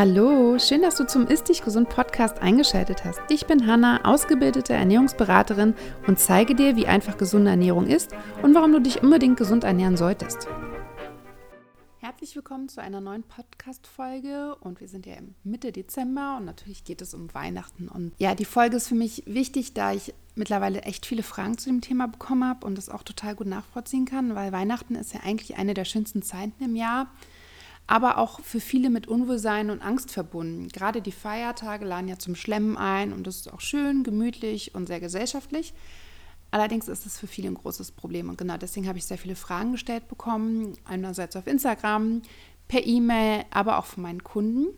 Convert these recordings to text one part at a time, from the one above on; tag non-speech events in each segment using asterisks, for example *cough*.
Hallo, schön, dass du zum Ist Dich Gesund Podcast eingeschaltet hast. Ich bin Hanna, ausgebildete Ernährungsberaterin und zeige dir, wie einfach gesunde Ernährung ist und warum du dich unbedingt gesund ernähren solltest. Herzlich willkommen zu einer neuen Podcast-Folge und wir sind ja Mitte Dezember und natürlich geht es um Weihnachten. Und ja, die Folge ist für mich wichtig, da ich mittlerweile echt viele Fragen zu dem Thema bekommen habe und das auch total gut nachvollziehen kann, weil Weihnachten ist ja eigentlich eine der schönsten Zeiten im Jahr aber auch für viele mit Unwohlsein und Angst verbunden. Gerade die Feiertage laden ja zum Schlemmen ein und das ist auch schön, gemütlich und sehr gesellschaftlich. Allerdings ist es für viele ein großes Problem und genau deswegen habe ich sehr viele Fragen gestellt bekommen, einerseits auf Instagram, per E-Mail, aber auch von meinen Kunden.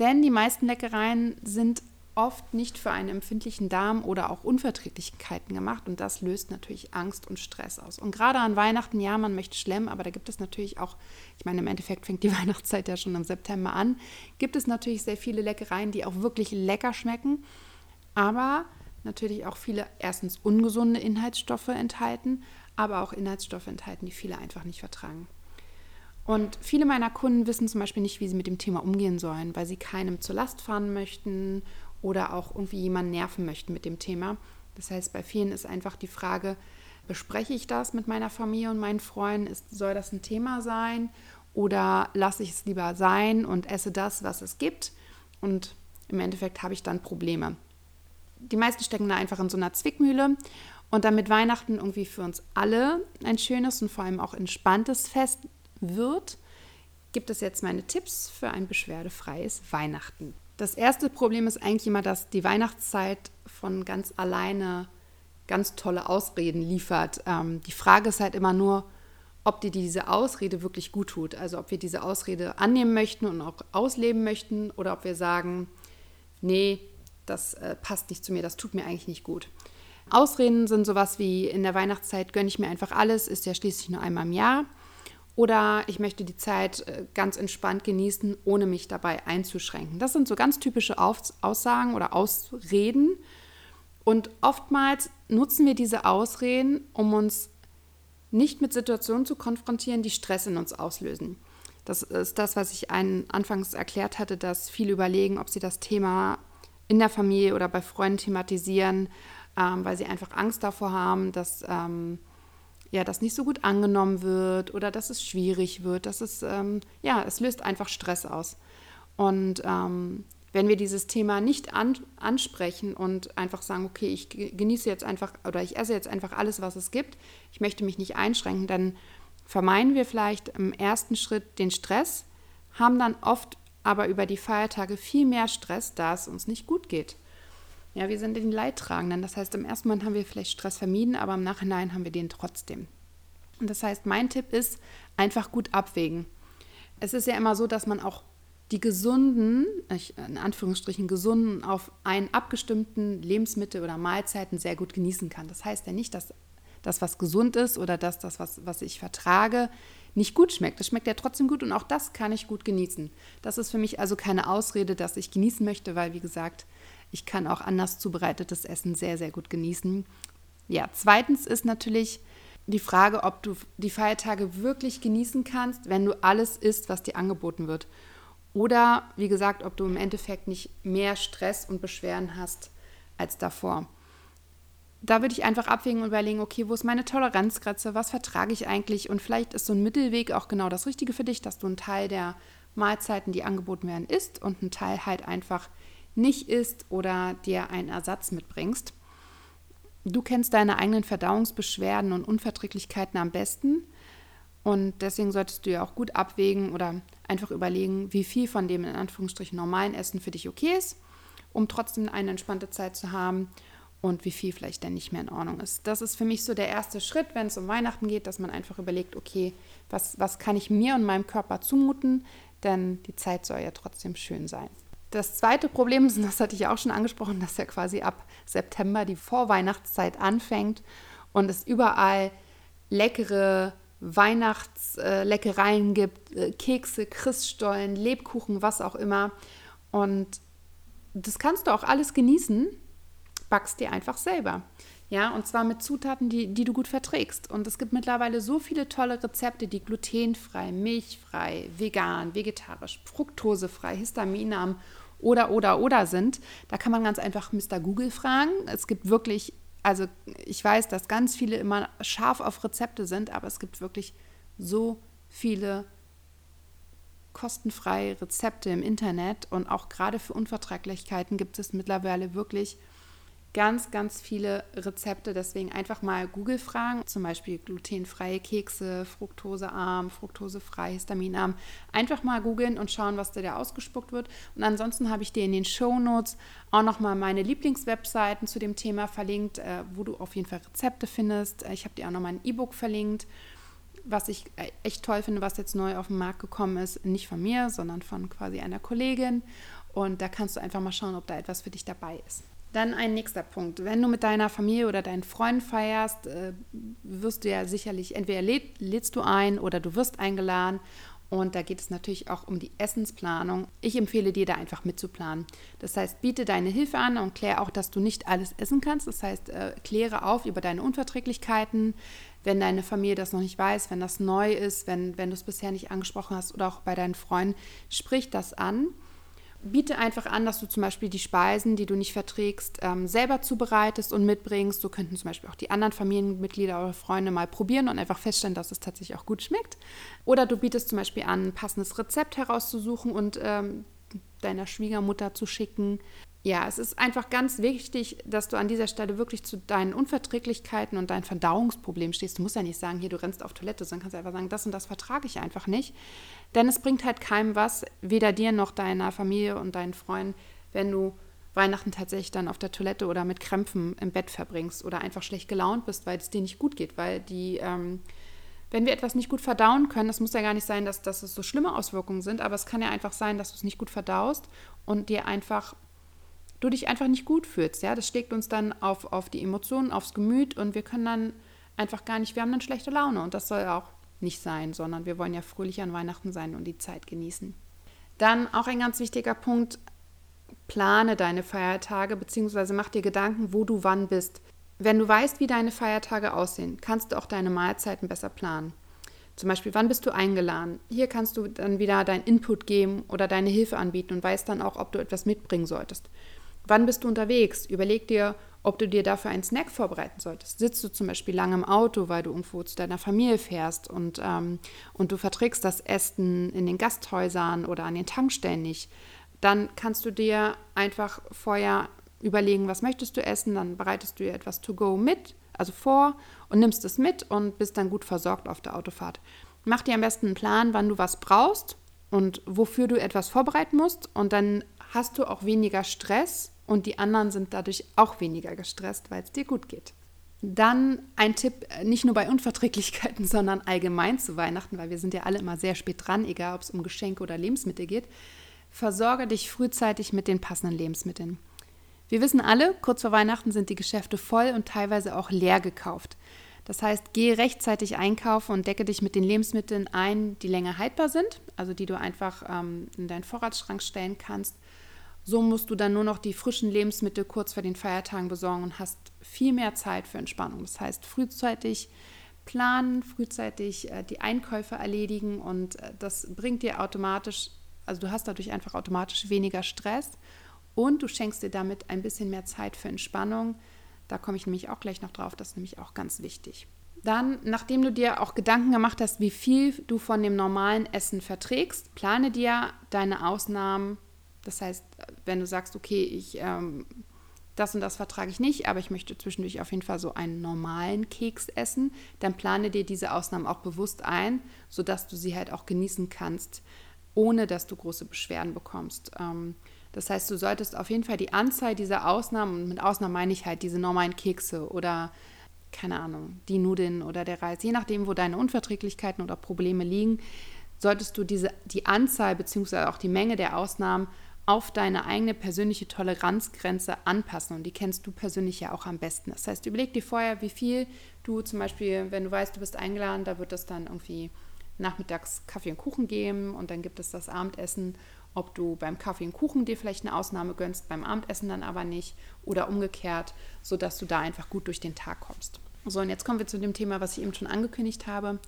Denn die meisten Leckereien sind oft nicht für einen empfindlichen Darm oder auch Unverträglichkeiten gemacht und das löst natürlich Angst und Stress aus. Und gerade an Weihnachten, ja, man möchte schlemmen, aber da gibt es natürlich auch, ich meine, im Endeffekt fängt die *laughs* Weihnachtszeit ja schon im September an, gibt es natürlich sehr viele Leckereien, die auch wirklich lecker schmecken, aber natürlich auch viele erstens ungesunde Inhaltsstoffe enthalten, aber auch Inhaltsstoffe enthalten, die viele einfach nicht vertragen. Und viele meiner Kunden wissen zum Beispiel nicht, wie sie mit dem Thema umgehen sollen, weil sie keinem zur Last fahren möchten oder auch irgendwie jemanden nerven möchten mit dem Thema. Das heißt, bei vielen ist einfach die Frage, bespreche ich das mit meiner Familie und meinen Freunden? Ist, soll das ein Thema sein? Oder lasse ich es lieber sein und esse das, was es gibt? Und im Endeffekt habe ich dann Probleme. Die meisten stecken da einfach in so einer Zwickmühle. Und damit Weihnachten irgendwie für uns alle ein schönes und vor allem auch entspanntes Fest wird, gibt es jetzt meine Tipps für ein beschwerdefreies Weihnachten. Das erste Problem ist eigentlich immer, dass die Weihnachtszeit von ganz alleine ganz tolle Ausreden liefert. Ähm, die Frage ist halt immer nur, ob dir diese Ausrede wirklich gut tut. Also ob wir diese Ausrede annehmen möchten und auch ausleben möchten oder ob wir sagen, nee, das äh, passt nicht zu mir, das tut mir eigentlich nicht gut. Ausreden sind sowas wie in der Weihnachtszeit gönne ich mir einfach alles, ist ja schließlich nur einmal im Jahr. Oder ich möchte die Zeit äh, ganz entspannt genießen, ohne mich dabei einzuschränken. Das sind so ganz typische Aussagen oder Ausreden. Und oftmals nutzen wir diese Ausreden, um uns nicht mit Situationen zu konfrontieren, die Stress in uns auslösen. Das ist das, was ich einen anfangs erklärt hatte, dass viele überlegen, ob sie das Thema in der Familie oder bei Freunden thematisieren, ähm, weil sie einfach Angst davor haben, dass ähm, ja, das nicht so gut angenommen wird oder dass es schwierig wird, dass es, ähm, ja, es löst einfach Stress aus. Und ähm, wenn wir dieses Thema nicht an, ansprechen und einfach sagen, okay, ich genieße jetzt einfach oder ich esse jetzt einfach alles, was es gibt, ich möchte mich nicht einschränken, dann vermeiden wir vielleicht im ersten Schritt den Stress, haben dann oft aber über die Feiertage viel mehr Stress, da es uns nicht gut geht. Ja, wir sind den Leidtragenden. Das heißt, im ersten Moment haben wir vielleicht Stress vermieden, aber im Nachhinein haben wir den trotzdem. Und das heißt, mein Tipp ist, einfach gut abwägen. Es ist ja immer so, dass man auch die gesunden, in Anführungsstrichen gesunden, auf einen abgestimmten Lebensmittel oder Mahlzeiten sehr gut genießen kann. Das heißt ja nicht, dass das, was gesund ist oder dass das, was, was ich vertrage, nicht gut schmeckt. Das schmeckt ja trotzdem gut und auch das kann ich gut genießen. Das ist für mich also keine Ausrede, dass ich genießen möchte, weil, wie gesagt, ich kann auch anders zubereitetes Essen sehr, sehr gut genießen. Ja, zweitens ist natürlich die Frage, ob du die Feiertage wirklich genießen kannst, wenn du alles isst, was dir angeboten wird. Oder, wie gesagt, ob du im Endeffekt nicht mehr Stress und Beschwerden hast als davor. Da würde ich einfach abwägen und überlegen, okay, wo ist meine Toleranzgrenze, was vertrage ich eigentlich? Und vielleicht ist so ein Mittelweg auch genau das Richtige für dich, dass du einen Teil der Mahlzeiten, die angeboten werden, isst und einen Teil halt einfach nicht isst oder dir einen Ersatz mitbringst. Du kennst deine eigenen Verdauungsbeschwerden und Unverträglichkeiten am besten und deswegen solltest du ja auch gut abwägen oder einfach überlegen, wie viel von dem in Anführungsstrichen normalen Essen für dich okay ist, um trotzdem eine entspannte Zeit zu haben und wie viel vielleicht dann nicht mehr in Ordnung ist. Das ist für mich so der erste Schritt, wenn es um Weihnachten geht, dass man einfach überlegt, okay, was, was kann ich mir und meinem Körper zumuten, denn die Zeit soll ja trotzdem schön sein. Das zweite Problem ist, und das hatte ich auch schon angesprochen, dass ja quasi ab September die Vorweihnachtszeit anfängt und es überall leckere Weihnachtsleckereien gibt, äh, Kekse, Christstollen, Lebkuchen, was auch immer. Und das kannst du auch alles genießen, backst dir einfach selber. Ja, und zwar mit Zutaten, die, die du gut verträgst. Und es gibt mittlerweile so viele tolle Rezepte, die glutenfrei, milchfrei, vegan, vegetarisch, fruktosefrei, histaminarm oder, oder, oder sind. Da kann man ganz einfach Mr. Google fragen. Es gibt wirklich, also ich weiß, dass ganz viele immer scharf auf Rezepte sind, aber es gibt wirklich so viele kostenfreie Rezepte im Internet und auch gerade für Unverträglichkeiten gibt es mittlerweile wirklich ganz, ganz viele Rezepte. Deswegen einfach mal Google fragen, zum Beispiel glutenfreie Kekse, fruktosearm, fruktosefrei, histaminarm. Einfach mal googeln und schauen, was da ausgespuckt wird. Und ansonsten habe ich dir in den Show Notes auch nochmal meine Lieblingswebseiten zu dem Thema verlinkt, äh, wo du auf jeden Fall Rezepte findest. Ich habe dir auch nochmal ein E-Book verlinkt was ich äh, echt toll finde, was jetzt neu auf den Markt gekommen ist, nicht von mir, sondern von quasi einer Kollegin. Und da kannst du einfach mal schauen, ob da etwas für dich dabei ist. Dann ein nächster Punkt. Wenn du mit deiner Familie oder deinen Freunden feierst, äh, wirst du ja sicherlich, entweder läd, lädst du ein oder du wirst eingeladen. Und da geht es natürlich auch um die Essensplanung. Ich empfehle dir da einfach mitzuplanen. Das heißt, biete deine Hilfe an und kläre auch, dass du nicht alles essen kannst. Das heißt, äh, kläre auf über deine Unverträglichkeiten. Wenn deine Familie das noch nicht weiß, wenn das neu ist, wenn, wenn du es bisher nicht angesprochen hast oder auch bei deinen Freunden, sprich das an biete einfach an, dass du zum Beispiel die Speisen, die du nicht verträgst, ähm, selber zubereitest und mitbringst. So könnten zum Beispiel auch die anderen Familienmitglieder oder Freunde mal probieren und einfach feststellen, dass es tatsächlich auch gut schmeckt. Oder du bietest zum Beispiel an, ein passendes Rezept herauszusuchen und ähm, deiner Schwiegermutter zu schicken ja, es ist einfach ganz wichtig, dass du an dieser Stelle wirklich zu deinen Unverträglichkeiten und deinen Verdauungsproblemen stehst. Du musst ja nicht sagen, hier, du rennst auf Toilette, sondern kannst einfach sagen, das und das vertrage ich einfach nicht. Denn es bringt halt keinem was, weder dir noch deiner Familie und deinen Freunden, wenn du Weihnachten tatsächlich dann auf der Toilette oder mit Krämpfen im Bett verbringst oder einfach schlecht gelaunt bist, weil es dir nicht gut geht. Weil die, ähm, wenn wir etwas nicht gut verdauen können, das muss ja gar nicht sein, dass, dass es so schlimme Auswirkungen sind, aber es kann ja einfach sein, dass du es nicht gut verdaust und dir einfach du dich einfach nicht gut fühlst. Ja? Das schlägt uns dann auf, auf die Emotionen, aufs Gemüt und wir können dann einfach gar nicht, wir haben dann schlechte Laune und das soll auch nicht sein, sondern wir wollen ja fröhlich an Weihnachten sein und die Zeit genießen. Dann auch ein ganz wichtiger Punkt, plane deine Feiertage bzw. mach dir Gedanken, wo du wann bist. Wenn du weißt, wie deine Feiertage aussehen, kannst du auch deine Mahlzeiten besser planen. Zum Beispiel, wann bist du eingeladen? Hier kannst du dann wieder deinen Input geben oder deine Hilfe anbieten und weißt dann auch, ob du etwas mitbringen solltest. Wann bist du unterwegs? Überleg dir, ob du dir dafür einen Snack vorbereiten solltest. Sitzt du zum Beispiel lange im Auto, weil du irgendwo zu deiner Familie fährst und, ähm, und du verträgst das Essen in den Gasthäusern oder an den Tankstellen nicht, dann kannst du dir einfach vorher überlegen, was möchtest du essen, dann bereitest du dir etwas to go mit, also vor und nimmst es mit und bist dann gut versorgt auf der Autofahrt. Mach dir am besten einen Plan, wann du was brauchst und wofür du etwas vorbereiten musst und dann hast du auch weniger Stress und die anderen sind dadurch auch weniger gestresst, weil es dir gut geht. Dann ein Tipp, nicht nur bei Unverträglichkeiten, *laughs* sondern allgemein zu Weihnachten, weil wir sind ja alle immer sehr spät dran, egal ob es um Geschenke oder Lebensmittel geht. Versorge dich frühzeitig mit den passenden Lebensmitteln. Wir wissen alle, kurz vor Weihnachten sind die Geschäfte voll und teilweise auch leer gekauft. Das heißt, gehe rechtzeitig einkaufen und decke dich mit den Lebensmitteln ein, die länger haltbar sind, also die du einfach ähm, in deinen Vorratsschrank stellen kannst so musst du dann nur noch die frischen Lebensmittel kurz vor den Feiertagen besorgen und hast viel mehr Zeit für Entspannung. Das heißt, frühzeitig planen, frühzeitig äh, die Einkäufe erledigen und äh, das bringt dir automatisch, also du hast dadurch einfach automatisch weniger Stress und du schenkst dir damit ein bisschen mehr Zeit für Entspannung. Da komme ich nämlich auch gleich noch drauf, das ist nämlich auch ganz wichtig. Dann, nachdem du dir auch Gedanken gemacht hast, wie viel du von dem normalen Essen verträgst, plane dir deine Ausnahmen das heißt, wenn du sagst, okay, ich ähm, das und das vertrage ich nicht, aber ich möchte zwischendurch auf jeden Fall so einen normalen Keks essen, dann plane dir diese Ausnahmen auch bewusst ein, sodass du sie halt auch genießen kannst, ohne dass du große Beschwerden bekommst. Ähm, das heißt, du solltest auf jeden Fall die Anzahl dieser Ausnahmen, und mit Ausnahmen meine ich halt diese normalen Kekse oder keine Ahnung, die Nudeln oder der Reis, je nachdem, wo deine Unverträglichkeiten oder Probleme liegen, solltest du diese, die Anzahl bzw. auch die Menge der Ausnahmen auf deine eigene persönliche Toleranzgrenze anpassen. Und die kennst du persönlich ja auch am besten. Das heißt, überleg dir vorher, wie viel du zum Beispiel, wenn du weißt, du bist eingeladen, da wird es dann irgendwie nachmittags Kaffee und Kuchen geben und dann gibt es das Abendessen ob du beim Kaffee und Kuchen dir vielleicht eine Ausnahme gönnst, beim Abendessen dann aber nicht oder umgekehrt, sodass du da einfach gut durch den Tag kommst. So, und jetzt kommen wir zu dem Thema, was ich eben schon angekündigt habe.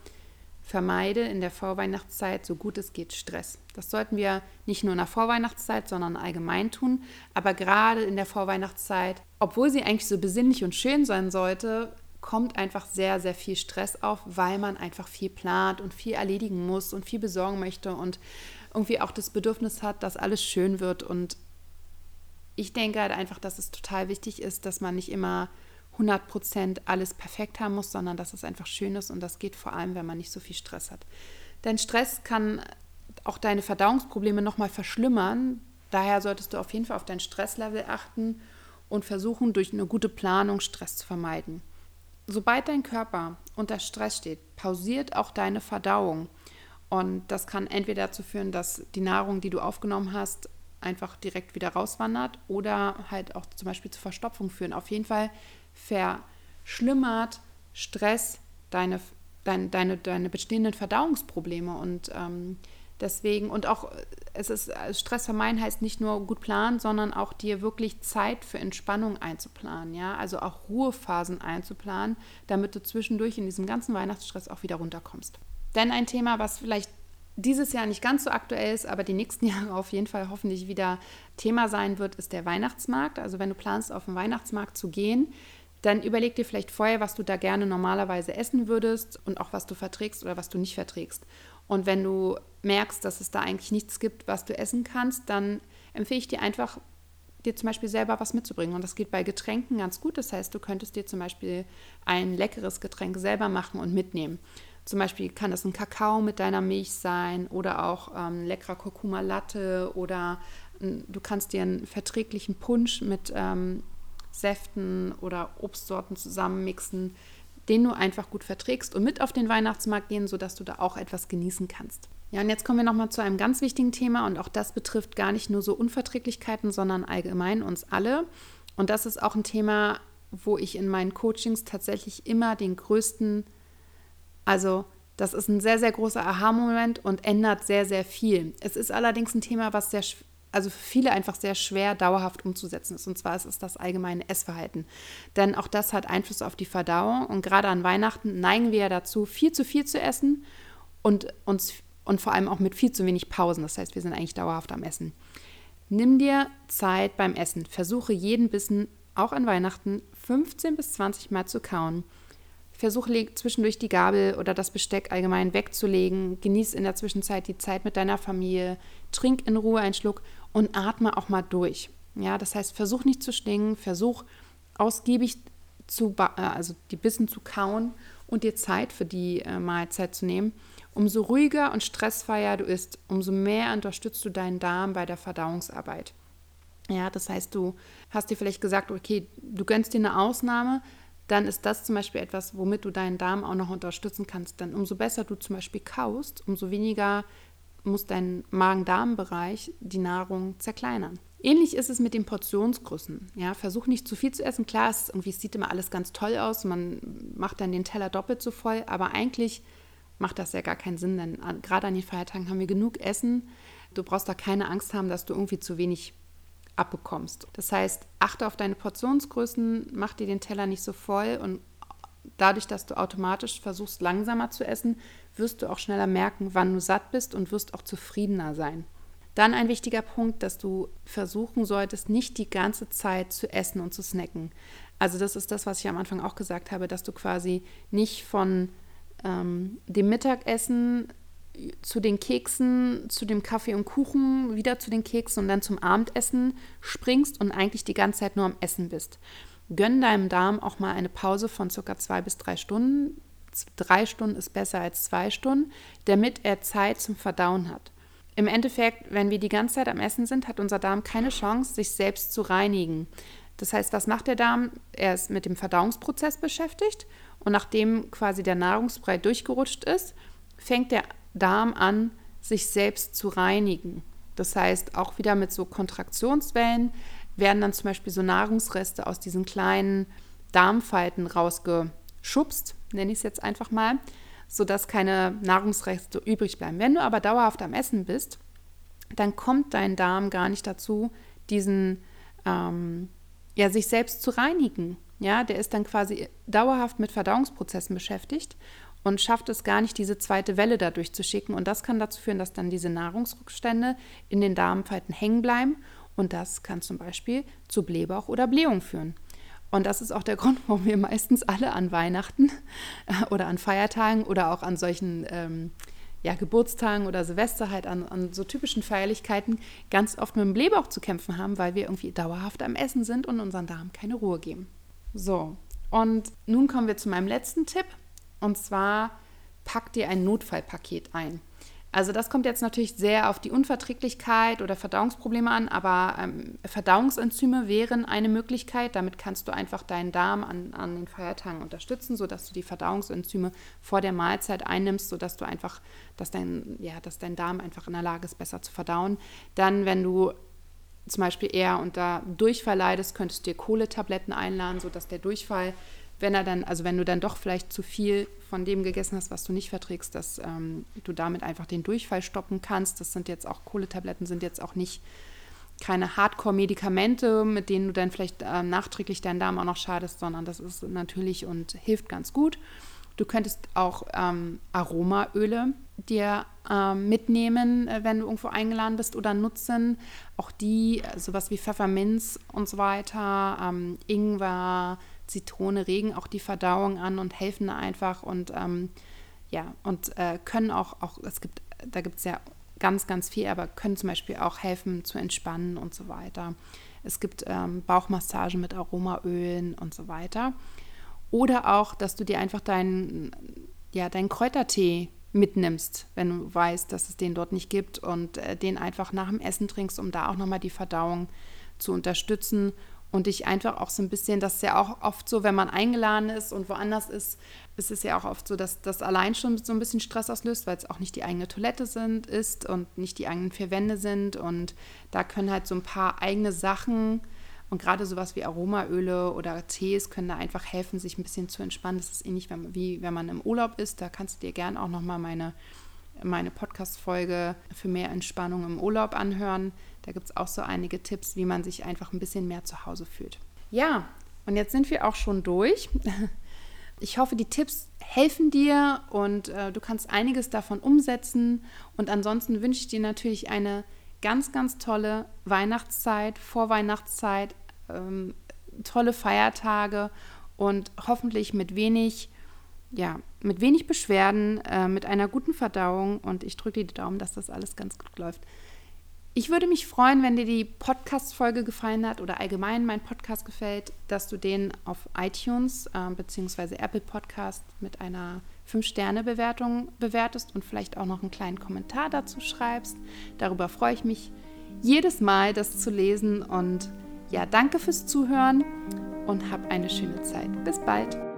Vermeide in der Vorweihnachtszeit so gut es geht Stress. Das sollten wir nicht nur in der Vorweihnachtszeit, sondern allgemein tun. Aber gerade in der Vorweihnachtszeit, obwohl sie eigentlich so besinnlich und schön sein sollte, kommt einfach sehr, sehr viel Stress auf, weil man einfach viel plant und viel erledigen muss und viel besorgen möchte und irgendwie auch das Bedürfnis hat, dass alles schön wird. Und ich denke halt einfach, dass es total wichtig ist, dass man nicht immer 100% alles perfekt haben muss, sondern dass es einfach schön ist und das geht vor allem, wenn man nicht so viel Stress hat. Denn Stress kann auch deine Verdauungsprobleme nochmal verschlimmern. Daher solltest du auf jeden Fall auf dein Stresslevel achten und versuchen, durch eine gute Planung Stress zu vermeiden. Sobald dein Körper unter Stress steht, pausiert auch deine Verdauung. Und das kann entweder dazu führen, dass die Nahrung, die du aufgenommen hast, einfach direkt wieder rauswandert oder halt auch zum Beispiel zu Verstopfung führen. Auf jeden Fall verschlimmert Stress deine, deine, deine, deine bestehenden Verdauungsprobleme. Und ähm, deswegen, und auch es ist Stress vermeiden heißt nicht nur gut planen, sondern auch dir wirklich Zeit für Entspannung einzuplanen, ja, also auch Ruhephasen einzuplanen, damit du zwischendurch in diesem ganzen Weihnachtsstress auch wieder runterkommst. Denn ein Thema, was vielleicht dieses Jahr nicht ganz so aktuell ist, aber die nächsten *laughs* Jahre auf jeden Fall hoffentlich wieder Thema sein wird, ist der Weihnachtsmarkt. Also wenn du planst, auf den Weihnachtsmarkt zu gehen, dann überleg dir vielleicht vorher, was du da gerne normalerweise essen würdest und auch was du verträgst oder was du nicht verträgst. Und wenn du merkst, dass es da eigentlich nichts gibt, was du essen kannst, dann empfehle ich dir einfach, dir zum Beispiel selber was mitzubringen. Und das geht bei Getränken ganz gut. Das heißt, du könntest dir zum Beispiel ein leckeres Getränk selber machen und mitnehmen. Zum Beispiel kann es ein Kakao mit deiner Milch sein oder auch ähm, leckerer Kurkuma Latte oder ähm, du kannst dir einen verträglichen Punsch mit ähm, Säften oder Obstsorten zusammenmixen, den du einfach gut verträgst und mit auf den Weihnachtsmarkt gehen, sodass du da auch etwas genießen kannst. Ja, und jetzt kommen wir nochmal zu einem ganz wichtigen Thema und auch das betrifft gar nicht nur so Unverträglichkeiten, sondern allgemein uns alle. Und das ist auch ein Thema, wo ich in meinen Coachings tatsächlich immer den größten also das ist ein sehr, sehr großer Aha-Moment und ändert sehr, sehr viel. Es ist allerdings ein Thema, was sehr, also für viele einfach sehr schwer dauerhaft umzusetzen ist. Und zwar ist es das allgemeine Essverhalten. Denn auch das hat Einfluss auf die Verdauung. Und gerade an Weihnachten neigen wir ja dazu, viel zu viel zu essen und uns und vor allem auch mit viel zu wenig Pausen. Das heißt, wir sind eigentlich dauerhaft am Essen. Nimm dir Zeit beim Essen. Versuche jeden Bissen, auch an Weihnachten, 15 bis 20 Mal zu kauen. Versuch zwischendurch die Gabel oder das Besteck allgemein wegzulegen. Genieß in der Zwischenzeit die Zeit mit deiner Familie. Trink in Ruhe einen Schluck und atme auch mal durch. Ja, das heißt, versuch nicht zu stingen, versuch ausgiebig zu, äh, also die Bissen zu kauen und dir Zeit für die äh, Mahlzeit zu nehmen. Umso ruhiger und stressfreier du isst, umso mehr unterstützt du deinen Darm bei der Verdauungsarbeit. Ja, das heißt, du hast dir vielleicht gesagt, okay, du gönnst dir eine Ausnahme, dann ist das zum Beispiel etwas, womit du deinen Darm auch noch unterstützen kannst. Denn umso besser du zum Beispiel kaust, umso weniger muss dein Magen-Darm-Bereich die Nahrung zerkleinern. Ähnlich ist es mit den Portionsgrößen. Ja, versuch nicht zu viel zu essen. Klar, es, irgendwie, es sieht immer alles ganz toll aus. Man macht dann den Teller doppelt so voll. Aber eigentlich macht das ja gar keinen Sinn, denn gerade an den Feiertagen haben wir genug Essen. Du brauchst da keine Angst haben, dass du irgendwie zu wenig abbekommst. Das heißt, achte auf deine Portionsgrößen, mach dir den Teller nicht so voll und dadurch, dass du automatisch versuchst, langsamer zu essen, wirst du auch schneller merken, wann du satt bist und wirst auch zufriedener sein. Dann ein wichtiger Punkt, dass du versuchen solltest, nicht die ganze Zeit zu essen und zu snacken. Also das ist das, was ich am Anfang auch gesagt habe, dass du quasi nicht von ähm, dem Mittagessen zu den Keksen, zu dem Kaffee und Kuchen, wieder zu den Keksen und dann zum Abendessen springst und eigentlich die ganze Zeit nur am Essen bist. Gönn deinem Darm auch mal eine Pause von circa zwei bis drei Stunden. Drei Stunden ist besser als zwei Stunden, damit er Zeit zum Verdauen hat. Im Endeffekt, wenn wir die ganze Zeit am Essen sind, hat unser Darm keine Chance, sich selbst zu reinigen. Das heißt, was macht der Darm? Er ist mit dem Verdauungsprozess beschäftigt und nachdem quasi der Nahrungsbrei durchgerutscht ist, fängt der Darm an, sich selbst zu reinigen. Das heißt, auch wieder mit so Kontraktionswellen werden dann zum Beispiel so Nahrungsreste aus diesen kleinen Darmfalten rausgeschubst, nenne ich es jetzt einfach mal, sodass keine Nahrungsreste übrig bleiben. Wenn du aber dauerhaft am Essen bist, dann kommt dein Darm gar nicht dazu, diesen, ähm, ja, sich selbst zu reinigen. Ja, der ist dann quasi dauerhaft mit Verdauungsprozessen beschäftigt und schafft es gar nicht, diese zweite Welle dadurch zu schicken. Und das kann dazu führen, dass dann diese Nahrungsrückstände in den Darmfalten hängen bleiben. Und das kann zum Beispiel zu Blähbauch oder Blähung führen. Und das ist auch der *laughs* Grund, warum wir meistens alle an Weihnachten oder an Feiertagen oder auch an solchen ähm, ja, Geburtstagen oder Silvester halt an, an, so typischen Feierlichkeiten ganz oft mit dem Blähbauch zu kämpfen haben, weil wir irgendwie dauerhaft am Essen sind und unseren Darm keine Ruhe geben. So, und nun kommen wir zu meinem letzten Tipp. Und zwar pack dir ein Notfallpaket ein. Also das kommt jetzt natürlich sehr auf die Unverträglichkeit oder Verdauungsprobleme an, aber ähm, Verdauungsenzyme wären eine Möglichkeit. Damit kannst du einfach deinen Darm an, an den Feiertagen unterstützen, sodass du die Verdauungsenzyme vor der Mahlzeit einnimmst, sodass du einfach, dass dein, ja, dass dein Darm einfach in der Lage ist, besser zu verdauen. Dann, wenn du zum Beispiel eher unter Durchfall leidest, könntest du dir Kohletabletten einladen, sodass der Durchfall wenn er dann, also wenn du dann doch vielleicht zu viel von dem gegessen hast, was du nicht verträgst, dass ähm, du damit einfach den Durchfall stoppen kannst. Das sind jetzt auch Kohletabletten, sind jetzt auch nicht keine Hardcore-Medikamente, mit denen du dann vielleicht äh, nachträglich deinen Darm auch noch schadest, sondern das ist natürlich und hilft ganz gut. Du könntest auch ähm, Aromaöle dir ähm, mitnehmen, äh, wenn du irgendwo eingeladen bist oder nutzen. Auch die, äh, sowas wie Pfefferminz und so weiter, ähm, Ingwer, Zitrone regen auch die Verdauung an und helfen einfach und ähm, ja, und äh, können auch, auch, es gibt, da gibt es ja ganz, ganz viel, aber können zum Beispiel auch helfen zu entspannen und so weiter. Es gibt ähm, Bauchmassagen mit Aromaölen und so weiter. Oder auch, dass du dir einfach deinen, ja, deinen Kräutertee mitnimmst, wenn du weißt, dass es den dort nicht gibt und äh, den einfach nach dem Essen trinkst, um da auch nochmal die Verdauung zu unterstützen und dich einfach auch so ein bisschen, das ist ja auch oft so, wenn man eingeladen ist und woanders ist, ist es ja auch oft so, dass das allein schon so ein bisschen Stress auslöst, weil es auch nicht die eigene Toilette sind, ist und nicht die eigenen vier Wände sind und da können halt so ein paar eigene Sachen und gerade sowas wie Aromaöle oder Tees können da einfach helfen, sich ein bisschen zu entspannen. Das ist ähnlich wie wenn man im Urlaub ist. Da kannst du dir gerne auch nochmal meine meine Podcast-Folge für mehr Entspannung im Urlaub anhören. Da gibt es auch so einige Tipps, wie man sich einfach ein bisschen mehr zu Hause fühlt. Ja, und jetzt sind wir auch schon durch. *laughs* Ich hoffe, die Tipps helfen dir und äh, du kannst einiges davon umsetzen. Und ansonsten wünsche ich dir natürlich eine ganz, ganz tolle Weihnachtszeit, Vorweihnachtszeit, ähm, tolle Feiertage und hoffentlich mit wenig ja, mit wenig Beschwerden, äh, mit einer guten Verdauung und ich drücke dir die Daumen, dass das alles ganz gut läuft. Ich würde mich freuen, wenn dir die Podcast-Folge gefallen hat oder allgemein mein Podcast gefällt, dass du den auf iTunes äh, bzw. Apple Podcast mit einer 5-Sterne-Bewertung bewertest und vielleicht auch noch einen kleinen Kommentar dazu schreibst. Darüber freue ich mich jedes Mal, das zu lesen. Und ja, danke fürs Zuhören und hab eine schöne Zeit. Bis bald.